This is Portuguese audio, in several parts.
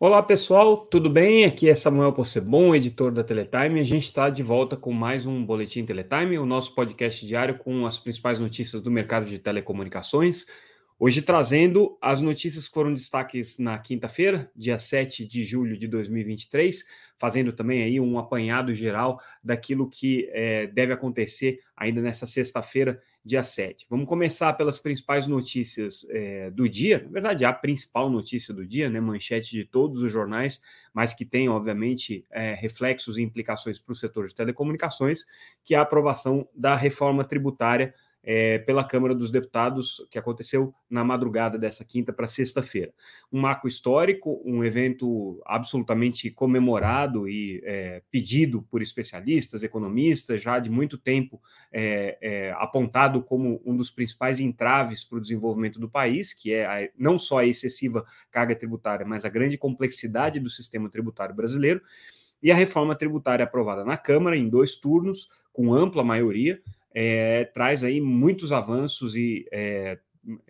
Olá pessoal, tudo bem? Aqui é Samuel Possebon, editor da Teletime. A gente está de volta com mais um Boletim Teletime, o nosso podcast diário com as principais notícias do mercado de telecomunicações. Hoje trazendo as notícias que foram destaques na quinta-feira, dia 7 de julho de 2023, fazendo também aí um apanhado geral daquilo que é, deve acontecer ainda nessa sexta-feira, dia 7. Vamos começar pelas principais notícias é, do dia, na verdade, a principal notícia do dia, né, manchete de todos os jornais, mas que tem, obviamente, é, reflexos e implicações para o setor de telecomunicações, que é a aprovação da reforma tributária é, pela Câmara dos Deputados, que aconteceu na madrugada dessa quinta para sexta-feira. Um marco histórico, um evento absolutamente comemorado e é, pedido por especialistas, economistas, já de muito tempo é, é apontado como um dos principais entraves para o desenvolvimento do país, que é a, não só a excessiva carga tributária, mas a grande complexidade do sistema tributário brasileiro. E a reforma tributária aprovada na Câmara em dois turnos, com ampla maioria, é, traz aí muitos avanços e é,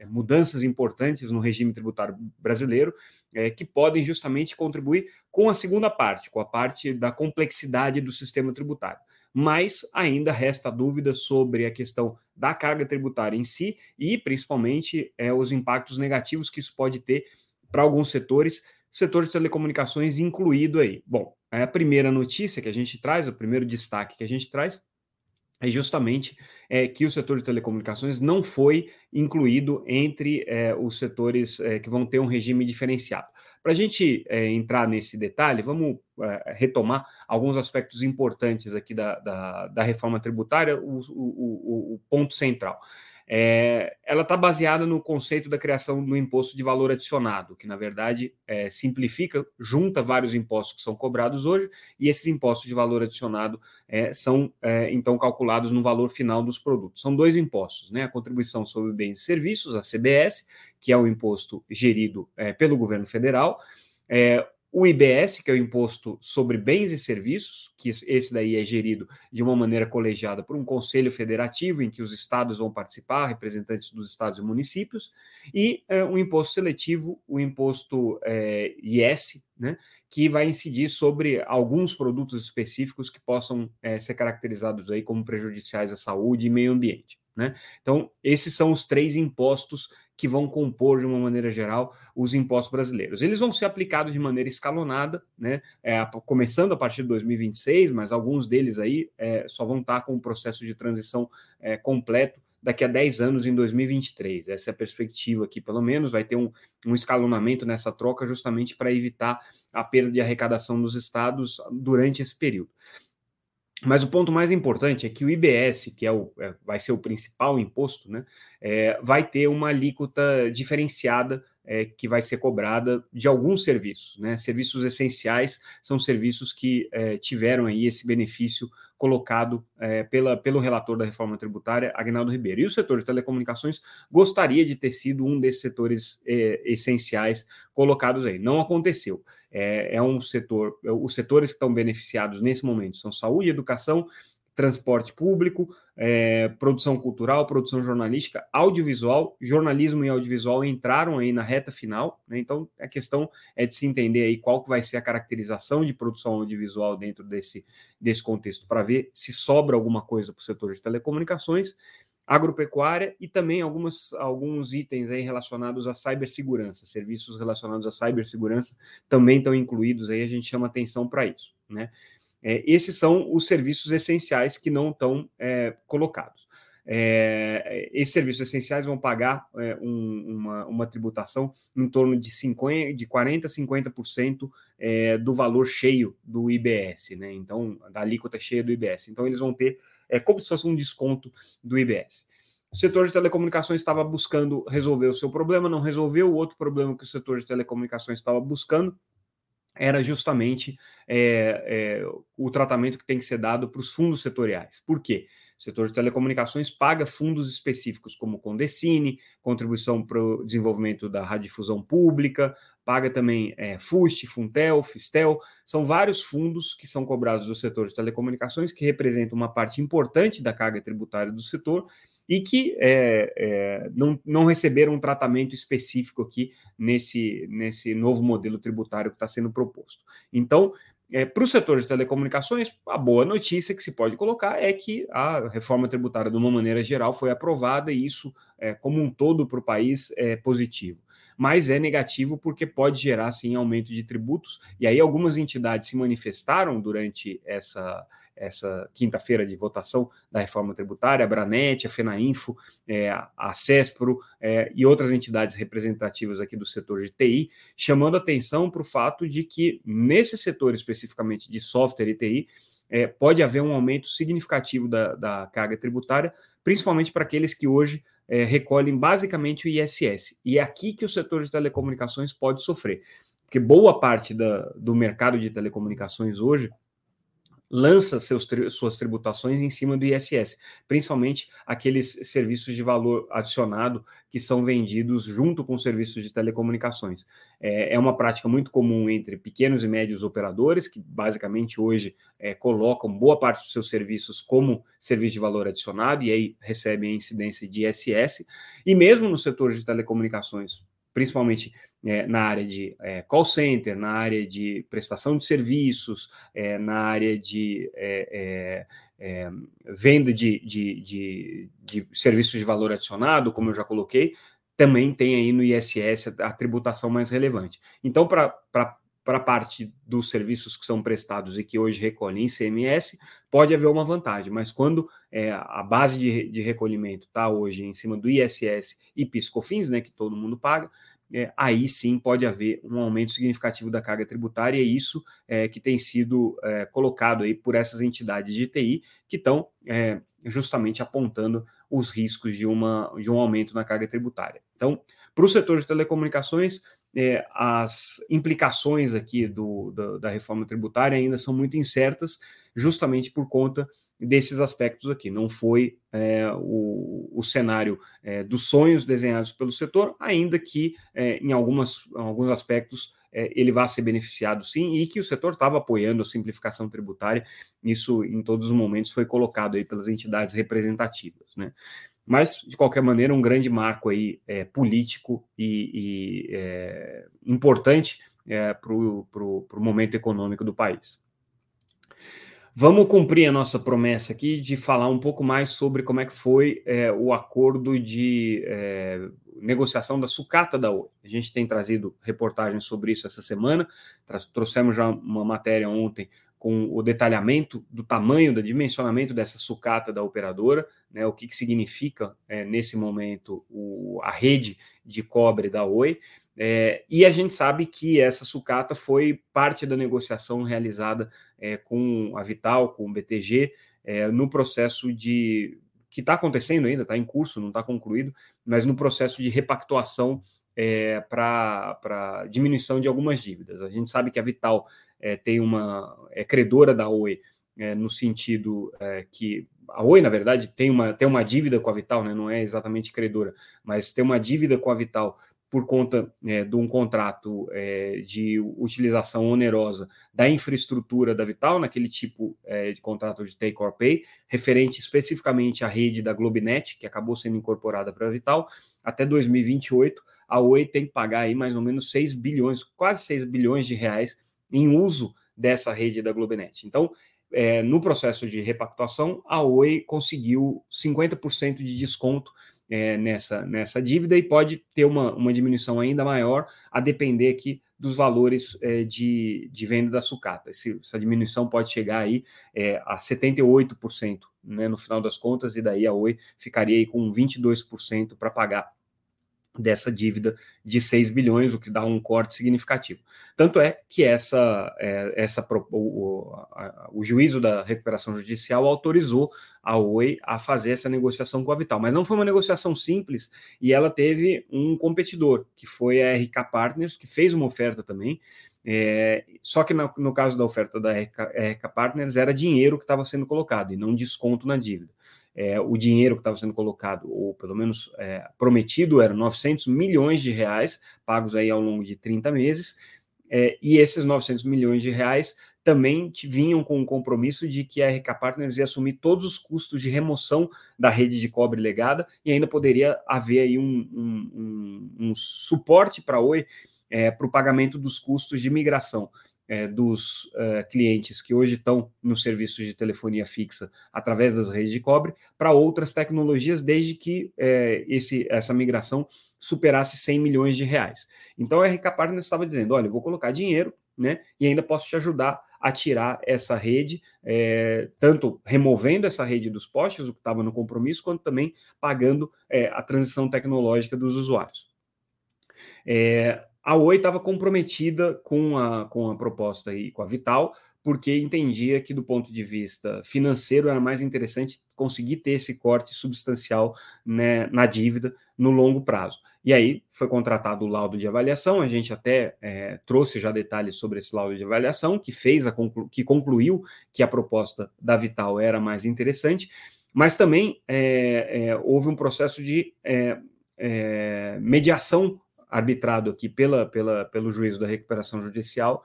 mudanças importantes no regime tributário brasileiro é, que podem justamente contribuir com a segunda parte, com a parte da complexidade do sistema tributário. Mas ainda resta dúvida sobre a questão da carga tributária em si e, principalmente, é, os impactos negativos que isso pode ter para alguns setores, setor de telecomunicações incluído aí. Bom, é a primeira notícia que a gente traz, o primeiro destaque que a gente traz é justamente é, que o setor de telecomunicações não foi incluído entre é, os setores é, que vão ter um regime diferenciado. Para a gente é, entrar nesse detalhe, vamos é, retomar alguns aspectos importantes aqui da, da, da reforma tributária, o, o, o, o ponto central é, ela está baseada no conceito da criação do imposto de valor adicionado, que na verdade é, simplifica, junta vários impostos que são cobrados hoje, e esses impostos de valor adicionado é, são é, então calculados no valor final dos produtos. São dois impostos, né? A contribuição sobre bens e serviços, a CBS, que é o imposto gerido é, pelo governo federal, é, o IBS, que é o Imposto sobre Bens e Serviços, que esse daí é gerido de uma maneira colegiada por um conselho federativo, em que os estados vão participar, representantes dos estados e municípios, e é, um imposto seletivo, o imposto é, IS, né, que vai incidir sobre alguns produtos específicos que possam é, ser caracterizados aí como prejudiciais à saúde e meio ambiente. Né? Então, esses são os três impostos que vão compor, de uma maneira geral, os impostos brasileiros. Eles vão ser aplicados de maneira escalonada, né? É, começando a partir de 2026, mas alguns deles aí é, só vão estar com o processo de transição é, completo daqui a 10 anos, em 2023. Essa é a perspectiva aqui, pelo menos, vai ter um, um escalonamento nessa troca, justamente para evitar a perda de arrecadação dos estados durante esse período. Mas o ponto mais importante é que o IBS, que é o, é, vai ser o principal imposto, né, é, vai ter uma alíquota diferenciada é, que vai ser cobrada de alguns serviços. Né? Serviços essenciais são serviços que é, tiveram aí esse benefício colocado é, pela, pelo relator da reforma tributária, Agnaldo Ribeiro. E o setor de telecomunicações gostaria de ter sido um desses setores é, essenciais colocados aí. Não aconteceu. É, é um setor, os setores que estão beneficiados nesse momento são saúde, educação transporte público, é, produção cultural, produção jornalística, audiovisual, jornalismo e audiovisual entraram aí na reta final, né? Então a questão é de se entender aí qual que vai ser a caracterização de produção audiovisual dentro desse, desse contexto, para ver se sobra alguma coisa para o setor de telecomunicações, agropecuária e também algumas, alguns itens aí relacionados à cibersegurança, serviços relacionados à cibersegurança também estão incluídos aí, a gente chama atenção para isso, né? É, esses são os serviços essenciais que não estão é, colocados. É, esses serviços essenciais vão pagar é, um, uma, uma, tributação em torno de, 50, de 40% a 50% é, do valor cheio do IBS, né? Então, da alíquota cheia do IBS. Então, eles vão ter é, como se fosse um desconto do IBS. O setor de telecomunicações estava buscando resolver o seu problema, não resolveu. O outro problema que o setor de telecomunicações estava buscando era justamente é, é, o tratamento que tem que ser dado para os fundos setoriais. Por quê? O setor de telecomunicações paga fundos específicos como Condecine, contribuição para o desenvolvimento da radiodifusão pública, paga também é, FUST, Funtel, Fistel, são vários fundos que são cobrados do setor de telecomunicações, que representam uma parte importante da carga tributária do setor, e que é, é, não, não receberam um tratamento específico aqui nesse, nesse novo modelo tributário que está sendo proposto. Então, é, para o setor de telecomunicações, a boa notícia que se pode colocar é que a reforma tributária, de uma maneira geral, foi aprovada e isso, é, como um todo, para o país é positivo. Mas é negativo porque pode gerar, sim, aumento de tributos. E aí, algumas entidades se manifestaram durante essa, essa quinta-feira de votação da reforma tributária, a Branet, a FENAINFO, é, a CESPRO é, e outras entidades representativas aqui do setor de TI, chamando atenção para o fato de que, nesse setor especificamente de software e TI, é, pode haver um aumento significativo da, da carga tributária, principalmente para aqueles que hoje é, recolhem basicamente o ISS. E é aqui que o setor de telecomunicações pode sofrer, porque boa parte da, do mercado de telecomunicações hoje lança seus, suas tributações em cima do ISS, principalmente aqueles serviços de valor adicionado que são vendidos junto com serviços de telecomunicações. É, é uma prática muito comum entre pequenos e médios operadores, que basicamente hoje é, colocam boa parte dos seus serviços como serviço de valor adicionado e aí recebem a incidência de ISS, e mesmo no setor de telecomunicações, principalmente é, na área de é, call center, na área de prestação de serviços, é, na área de é, é, é, venda de, de, de, de, serviços de valor adicionado, como eu já coloquei, também tem aí no ISS a, a tributação mais relevante. Então, para a parte dos serviços que são prestados e que hoje recolhem ICMS, pode haver uma vantagem, mas quando a base de, de recolhimento está hoje em cima do ISS e PiscoFins, né, que todo mundo paga, é, aí sim pode haver um aumento significativo da carga tributária, e é isso é, que tem sido é, colocado aí por essas entidades de TI que estão é, justamente apontando os riscos de, uma, de um aumento na carga tributária. Então, para o setor de telecomunicações, é, as implicações aqui do, do, da reforma tributária ainda são muito incertas, justamente por conta desses aspectos aqui. Não foi é, o, o, cenário é, dos sonhos desenhados pelo setor, ainda que é, em algumas, alguns aspectos é, ele vá ser beneficiado sim, e que o setor estava apoiando a simplificação tributária. Isso, em todos os momentos, foi colocado aí pelas entidades representativas. Né? Mas, de qualquer maneira, um grande marco aí é, político e, e é, importante para o momento econômico do país. Vamos cumprir a nossa promessa aqui de falar um pouco mais sobre como é que foi é, o acordo de é, negociação da sucata da Oi. A gente tem trazido reportagens sobre isso essa semana, trouxemos já uma matéria ontem com o detalhamento do tamanho, do dimensionamento dessa sucata da operadora, né, o que, que significa é, nesse momento o, a rede de cobre da Oi. É, e a gente sabe que essa sucata foi parte da negociação realizada é, com a Vital, com o BTG, é, no processo de. que está acontecendo ainda, está em curso, não está concluído, mas no processo de repactuação é, para diminuição de algumas dívidas. A gente sabe que a Vital é, tem uma. é credora da Oi. É, no sentido que a Oi, na verdade, tem uma, tem uma dívida com a Vital, né? não é exatamente credora, mas tem uma dívida com a Vital por conta é, de um contrato é, de utilização onerosa da infraestrutura da Vital, naquele tipo é, de contrato de take or pay, referente especificamente à rede da Globinet, que acabou sendo incorporada para a Vital, até 2028, a Oi tem que pagar aí mais ou menos 6 bilhões, quase 6 bilhões de reais em uso dessa rede da Globinet. Então, é, no processo de repactuação, a Oi conseguiu 50% de desconto é, nessa, nessa dívida e pode ter uma, uma diminuição ainda maior, a depender aqui dos valores é, de, de venda da sucata. Esse, essa diminuição pode chegar aí é, a 78%, né, no final das contas, e daí a Oi ficaria aí com 22% para pagar dessa dívida de 6 bilhões, o que dá um corte significativo. Tanto é que essa, é, essa o, o juízo da recuperação judicial autorizou a Oi a fazer essa negociação com a Vital, mas não foi uma negociação simples e ela teve um competidor, que foi a RK Partners, que fez uma oferta também, é, só que no, no, caso da oferta da RK, RK Partners era dinheiro que estava sendo colocado e não desconto na dívida é, o dinheiro que estava sendo colocado, ou pelo menos é, prometido, eram 900 milhões de reais, pagos aí ao longo de 30 meses, é, e esses 900 milhões de reais também vinham com o compromisso de que a RK Partners ia assumir todos os custos de remoção da rede de cobre legada e ainda poderia haver aí um, um, um, um suporte para a Oi é, para o pagamento dos custos de migração é, dos é, clientes que hoje estão nos serviços de telefonia fixa através das redes de cobre para outras tecnologias, desde que é, esse, essa migração superasse 100 milhões de reais. Então a RK Partners estava dizendo: olha, vou colocar dinheiro né, e ainda posso te ajudar a tirar essa rede, é, tanto removendo essa rede dos postes, o que estava no compromisso, quanto também pagando é, a transição tecnológica dos usuários. É, a Oi estava comprometida com a, com a proposta e com a Vital, porque entendia que, do ponto de vista financeiro, era mais interessante conseguir ter esse corte substancial né, na dívida no longo prazo. E aí foi contratado o laudo de avaliação, a gente até é, trouxe já detalhes sobre esse laudo de avaliação, que fez a conclu que concluiu que a proposta da Vital era mais interessante, mas também é, é, houve um processo de é, é, mediação arbitrado aqui pela, pela, pelo juízo da recuperação judicial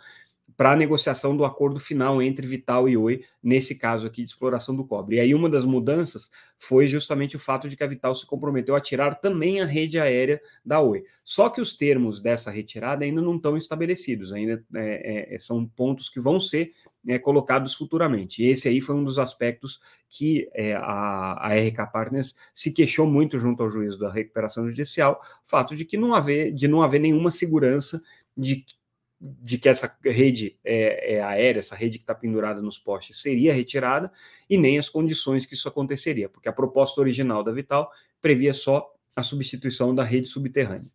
para a negociação do acordo final entre Vital e Oi, nesse caso aqui de exploração do cobre. E aí uma das mudanças foi justamente o fato de que a Vital se comprometeu a tirar também a rede aérea da Oi. Só que os termos dessa retirada ainda não estão estabelecidos, ainda é, é, são pontos que vão ser é, colocados futuramente. E esse aí foi um dos aspectos que é, a, a RK Partners se queixou muito junto ao juízo da recuperação judicial, o fato de que não haver, de não haver nenhuma segurança de de que essa rede é, é aérea, essa rede que está pendurada nos postes, seria retirada, e nem as condições que isso aconteceria, porque a proposta original da Vital previa só a substituição da rede subterrânea.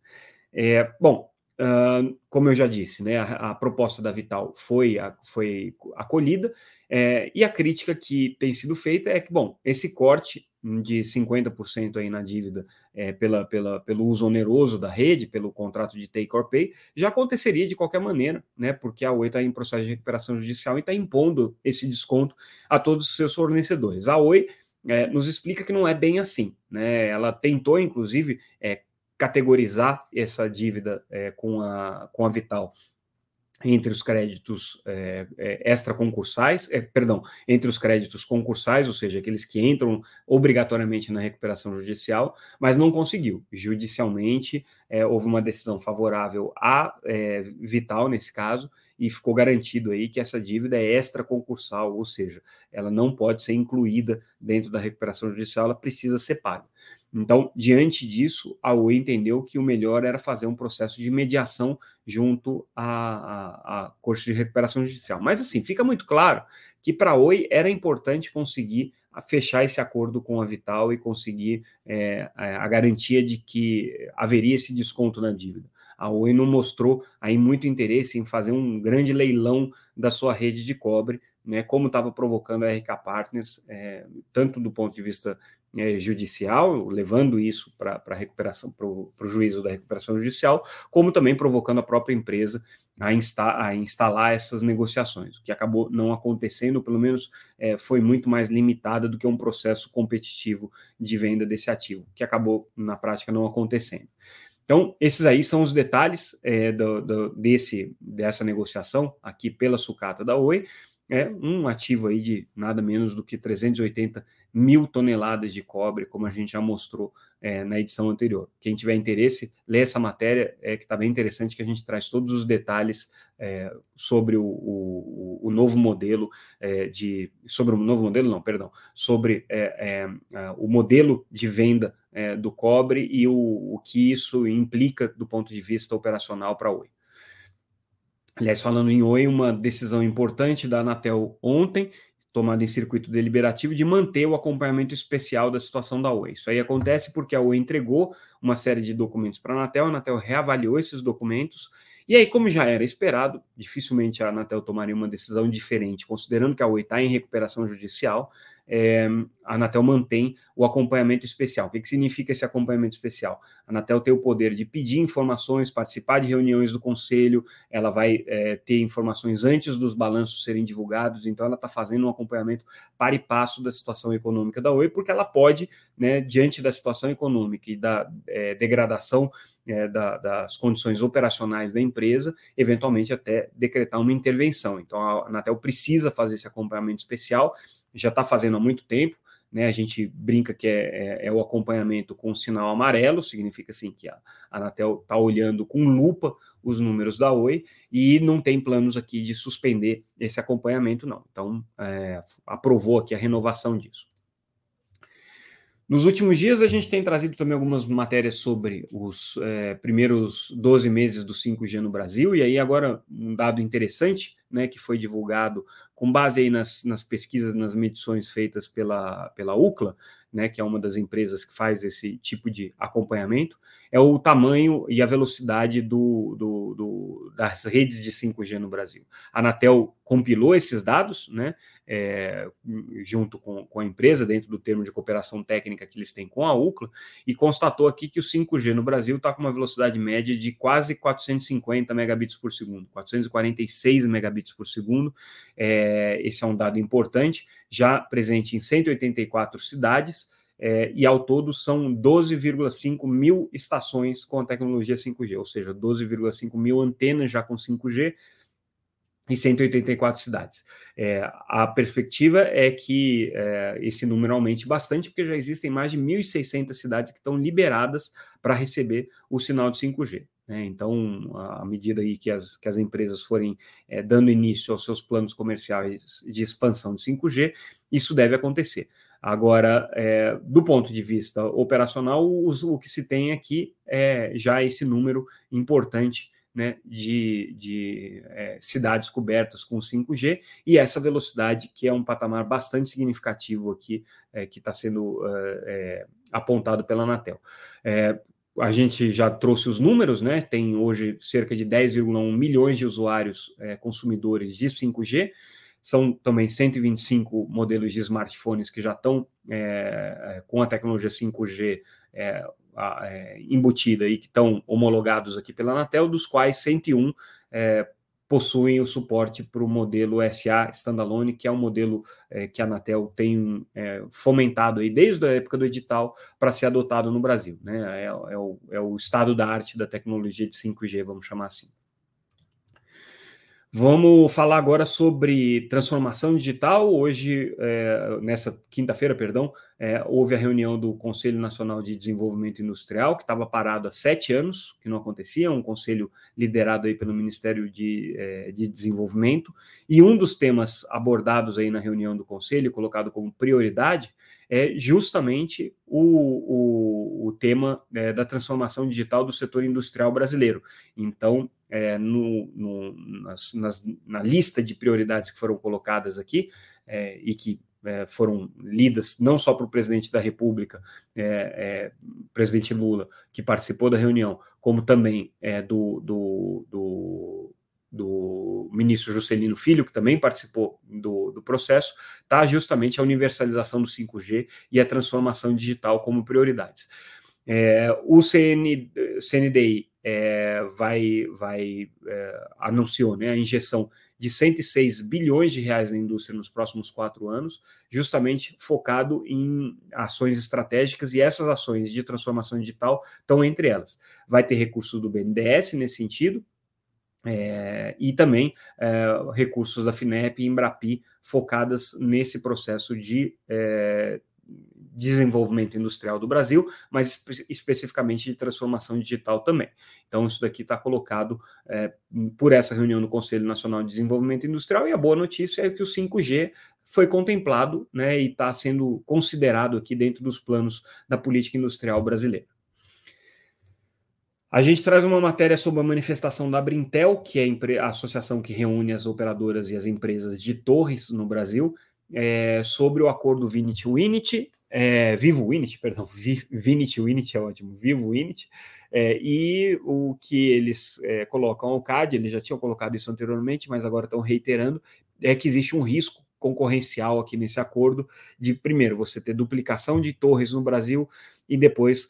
É, bom, uh, como eu já disse, né, a, a, proposta da Vital foi, a, foi acolhida, é, e a crítica que tem sido feita é que, bom, esse corte de 50% aí na dívida é, pela, pela, pelo uso oneroso da rede, pelo contrato de take or pay, já aconteceria de qualquer maneira, né? Porque a Oi está em processo de recuperação judicial e está impondo esse desconto a todos os seus fornecedores. A Oi é, nos explica que não é bem assim, né? Ela tentou, inclusive, é, categorizar essa dívida é, com, a, com a Vital entre os créditos é, é, extraconcursais, é, perdão, entre os créditos concursais, ou seja, aqueles que entram obrigatoriamente na recuperação judicial, mas não conseguiu. Judicialmente, é, houve uma decisão favorável à é, Vital, nesse caso, e ficou garantido aí que essa dívida é extraconcursal, ou seja, ela não pode ser incluída dentro da recuperação judicial, ela precisa ser paga. Então, diante disso, a Oi entendeu que o melhor era fazer um processo de mediação junto à, à, à Corte de Recuperação Judicial. Mas, assim, fica muito claro que para a Oi era importante conseguir fechar esse acordo com a Vital e conseguir é, a garantia de que haveria esse desconto na dívida. A Oi não mostrou aí muito interesse em fazer um grande leilão da sua rede de cobre, né, como estava provocando a RK Partners, é, tanto do ponto de vista é, judicial, levando isso para a recuperação, para o juízo da recuperação judicial, como também provocando a própria empresa a, insta, a instalar essas negociações. O que acabou não acontecendo, pelo menos é, foi muito mais limitada do que um processo competitivo de venda desse ativo, que acabou na prática não acontecendo. Então, esses aí são os detalhes é, do, do, desse, dessa negociação aqui pela sucata da Oi é um ativo aí de nada menos do que 380 mil toneladas de cobre, como a gente já mostrou é, na edição anterior. Quem tiver interesse, lê essa matéria, é que está bem interessante, que a gente traz todos os detalhes é, sobre o, o, o, novo modelo é, de. Sobre o novo modelo, não, perdão, sobre é, é, o modelo de venda é, do cobre e o, o que isso implica do ponto de vista operacional para a Oi. Aliás, falando em Oi, uma decisão importante da Anatel ontem, tomada em circuito deliberativo, de manter o acompanhamento especial da situação da Oi. Isso aí acontece porque a Oi entregou uma série de documentos para a Anatel, a Anatel reavaliou esses documentos, e aí, como já era esperado, dificilmente a Anatel tomaria uma decisão diferente, considerando que a Oi está em recuperação judicial, é, a Anatel mantém o acompanhamento especial. O que, que significa esse acompanhamento especial? A Anatel tem o poder de pedir informações, participar de reuniões do conselho, ela vai é, ter informações antes dos balanços serem divulgados, então ela está fazendo um acompanhamento para e passo da situação econômica da Oi, porque ela pode, né, diante da situação econômica e da é, degradação é, da, das condições operacionais da empresa, eventualmente até decretar uma intervenção. Então a Anatel precisa fazer esse acompanhamento especial, já está fazendo há muito tempo. Né, a gente brinca que é, é, é, o acompanhamento com sinal amarelo, significa assim que a, Anatel está olhando com lupa os números da Oi e não tem planos aqui de suspender esse acompanhamento, não. Então, é, aprovou aqui a renovação disso. Nos últimos dias, a gente tem trazido também algumas matérias sobre os é, primeiros 12 meses do 5G no Brasil, e aí agora um dado interessante, né, que foi divulgado com base aí nas, nas pesquisas, nas medições feitas pela, pela UCLA, né, que é uma das empresas que faz esse tipo de acompanhamento, é o tamanho e a velocidade do, do, do das redes de 5G no Brasil. A Anatel compilou esses dados, né, é, junto com, com, a empresa, dentro do termo de cooperação técnica que eles têm com a UCLA, e constatou aqui que o 5G no Brasil está com uma velocidade média de quase 450 megabits por segundo, 446 megabits por segundo. É, esse é um dado importante, já presente em 184 cidades. É, e ao todo são 12,5 mil estações com a tecnologia 5G, ou seja, 12,5 mil antenas já com 5G, em 184 cidades. É, a perspectiva é que é, esse número aumente bastante, porque já existem mais de 1.600 cidades que estão liberadas para receber o sinal de 5G. Né? Então, à medida aí que as, que as empresas forem é, dando início aos seus planos comerciais de expansão de 5G, isso deve acontecer. Agora, é, do ponto de vista operacional, o, o que se tem aqui é já esse número importante né, de, de é, cidades cobertas com 5G e essa velocidade que é um patamar bastante significativo aqui é, que está sendo é, é, apontado pela Anatel. É, a gente já trouxe os números, né? Tem hoje cerca de 10,1 milhões de usuários consumidores de 5G. São também 125 modelos de smartphones que já estão com a tecnologia 5G é, embutida e que estão homologados aqui pela Anatel, dos quais 101 é, possuem o suporte para o modelo SA Standalone, que é um modelo é, que a Anatel tem é, fomentado aí desde a época do edital para ser adotado no Brasil. Né? É, é, o, é o estado da arte da tecnologia de 5G, vamos chamar assim. Vamos falar agora sobre transformação digital. Hoje, é, nessa quinta-feira, perdão, é, houve a reunião do Conselho Nacional de Desenvolvimento Industrial, que estava parado há sete anos, que não acontecia, um conselho liderado aí pelo Ministério de, é, de Desenvolvimento. E um dos temas abordados aí na reunião do Conselho, colocado como prioridade, é justamente o, o, o tema é, da transformação digital do setor industrial brasileiro. Então, é, no, no, nas, nas, na lista de prioridades que foram colocadas aqui é, e que é, foram lidas não só para o presidente da República, é, é, presidente Lula, que participou da reunião, como também do, do, do, do, ministro Juscelino Filho, que também participou do, do processo, está justamente a universalização do 5G e a transformação digital como prioridades. É, o CN, CNDI é, vai, vai é, anunciou né, a injeção de 106 bilhões de reais na indústria nos próximos quatro anos, justamente focado em ações estratégicas, e essas ações de transformação digital estão entre elas. Vai ter recursos do BNDES nesse sentido, é, e também é, recursos da FINEP e Embrapi focadas nesse processo de é, desenvolvimento industrial do Brasil, mas espe especificamente de transformação digital também. Então, isso daqui está colocado é, por essa reunião no Conselho Nacional de Desenvolvimento Industrial, e a boa notícia é que o 5G foi contemplado né, e está sendo considerado aqui dentro dos planos da política industrial brasileira. A gente traz uma matéria sobre a manifestação da Brintel, que é a associação que reúne as operadoras e as empresas de torres no Brasil, é, sobre o acordo Vinit-Winit, é, Vivo Winit, perdão, Vinit Winit é ótimo, Vivo Winit, é, e o que eles é, colocam ao CAD, eles já tinham colocado isso anteriormente, mas agora estão reiterando, é que existe um risco concorrencial aqui nesse acordo de, primeiro, você ter duplicação de torres no Brasil e depois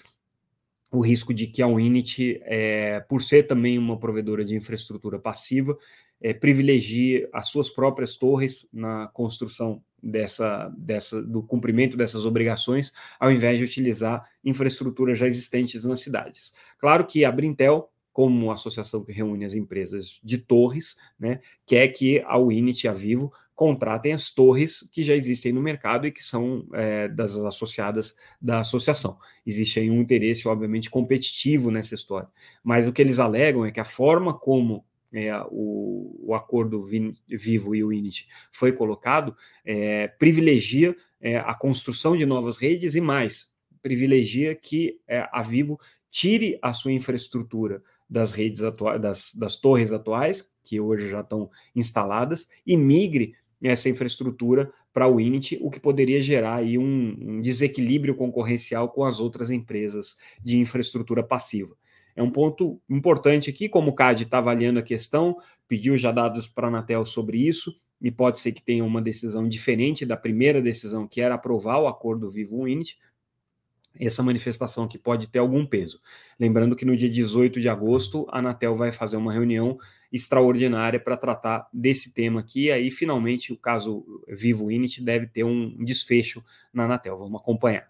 o risco de que a Unity, é, por ser também uma provedora de infraestrutura passiva, é, privilegie as suas próprias torres na construção dessa, dessa, do cumprimento dessas obrigações, ao invés de utilizar infraestruturas já existentes nas cidades. Claro que a Brintel, como associação que reúne as empresas de torres, né, quer que a Unity e a Vivo contratem as torres que já existem no mercado e que são é, das associadas da associação. Existe aí um interesse, obviamente, competitivo nessa história. Mas o que eles alegam é que a forma como é, o, o, acordo Vivo e o foi colocado, é, privilegia é, a construção de novas redes e mais, privilegia que é, a Vivo tire a sua infraestrutura das redes atuais, das, das torres atuais, que hoje já estão instaladas, e migre essa infraestrutura para o Init, o que poderia gerar aí um, um desequilíbrio concorrencial com as outras empresas de infraestrutura passiva. É um ponto importante aqui, como o CAD está avaliando a questão, pediu já dados para a Anatel sobre isso, e pode ser que tenha uma decisão diferente da primeira decisão, que era aprovar o acordo Vivo Unity, essa manifestação que pode ter algum peso. Lembrando que no dia 18 de agosto, a Anatel vai fazer uma reunião extraordinária para tratar desse tema aqui, aí finalmente o caso Vivo Unity deve ter um desfecho na Anatel. Vamos acompanhar.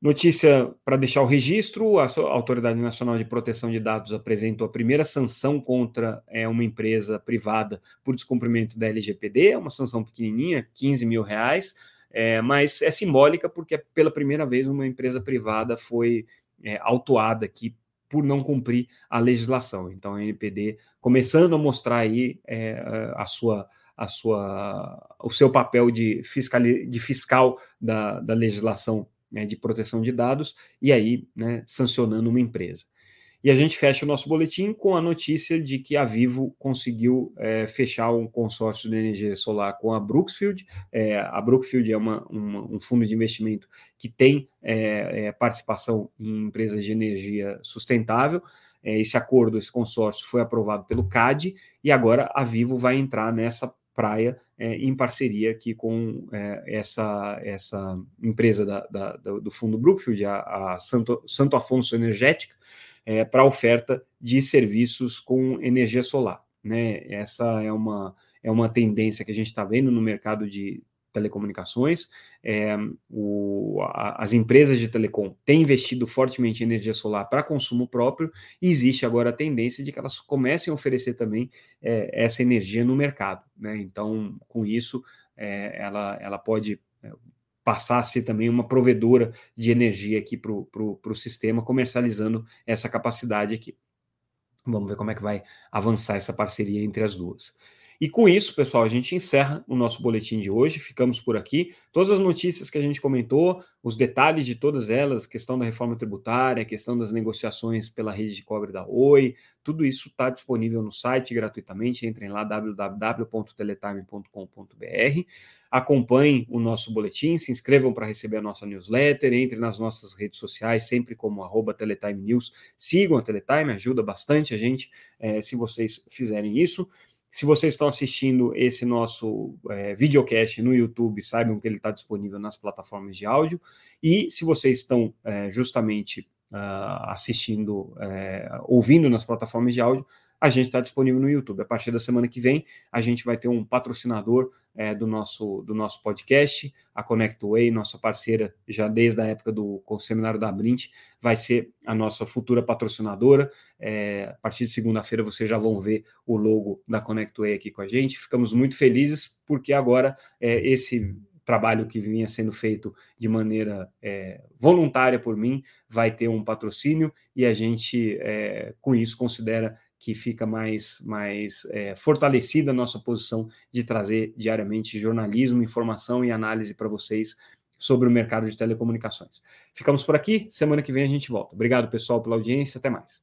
Notícia para deixar o registro: a Autoridade Nacional de Proteção de Dados apresentou a primeira sanção contra é, uma empresa privada por descumprimento da LGPD, é uma sanção pequenininha, 15 mil reais, é, mas é simbólica porque pela primeira vez uma empresa privada foi é, autuada aqui por não cumprir a legislação. Então a NPD começando a mostrar aí é, a sua a sua, o seu papel de, fiscal, de fiscal da, da legislação né, de proteção de dados e aí né, sancionando uma empresa. E a gente fecha o nosso boletim com a notícia de que a Vivo conseguiu é, fechar um consórcio de energia solar com a Brookfield. É, a Brookfield é uma, uma, um fundo de investimento que tem é, é participação em empresas de energia sustentável. É, esse acordo, esse consórcio foi aprovado pelo CAD e agora a Vivo vai entrar nessa praia é, em parceria aqui com essa, essa empresa da, da, do fundo Brookfield, a, a Santo, Santo Afonso Energética, é, para oferta de serviços com energia solar. Né? Essa é uma, é uma tendência que a gente está vendo no mercado de telecomunicações. É, o, a, as empresas de telecom têm investido fortemente em energia solar para consumo próprio e existe agora a tendência de que elas comecem a oferecer também é, essa energia no mercado. Né? Então, com isso, é, ela, ela pode é, passar a ser também uma provedora de energia aqui para o sistema, comercializando essa capacidade aqui. Vamos ver como é que vai avançar essa parceria entre as duas. E com isso, pessoal, a gente encerra o nosso boletim de hoje. Ficamos por aqui. Todas as notícias que a gente comentou, os detalhes de todas elas, questão da reforma tributária, questão das negociações pela rede de cobre da Oi, tudo isso está disponível no site gratuitamente. Entrem lá www.teletime.com.br. Acompanhem o nosso boletim, se inscrevam para receber a nossa newsletter, entrem nas nossas redes sociais, sempre como arroba Teletime News. Sigam a Teletime, ajuda bastante a gente é, se vocês fizerem isso. Se vocês estão assistindo esse nosso é, videocast no YouTube, saibam que ele está disponível nas plataformas de áudio. E se vocês estão é, justamente uh, assistindo, é, ouvindo nas plataformas de áudio, a gente está disponível no YouTube. A partir da semana que vem, a gente vai ter um patrocinador é, do, nosso, do nosso podcast, a ConnectWay, nossa parceira já desde a época do seminário da Brint, vai ser a nossa futura patrocinadora. É, a partir de segunda-feira vocês já vão ver o logo da ConnectWay aqui com a gente. Ficamos muito felizes porque agora é, esse trabalho que vinha sendo feito de maneira é, voluntária por mim vai ter um patrocínio e a gente, é, com isso, considera que fica mais, mais é, fortalecida a nossa posição de trazer diariamente jornalismo, informação e análise para vocês sobre o mercado de telecomunicações. Ficamos por aqui, semana que vem a gente volta. Obrigado, pessoal, pela audiência, até mais.